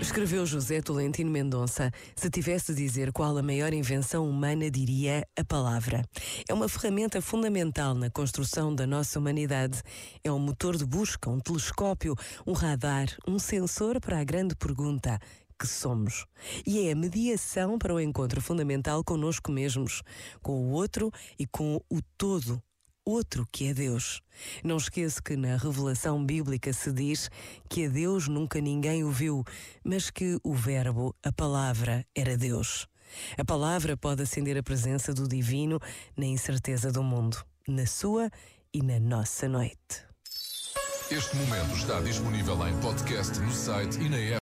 Escreveu José Tolentino Mendonça: Se tivesse de dizer qual a maior invenção humana, diria a palavra. É uma ferramenta fundamental na construção da nossa humanidade. É um motor de busca, um telescópio, um radar, um sensor para a grande pergunta: que somos. E é a mediação para o encontro fundamental conosco mesmos, com o outro e com o todo outro que é Deus. Não esqueça que na revelação bíblica se diz que a Deus nunca ninguém o viu, mas que o Verbo, a palavra, era Deus. A palavra pode acender a presença do divino na incerteza do mundo, na sua e na nossa noite. Este momento está disponível em podcast no site e na app.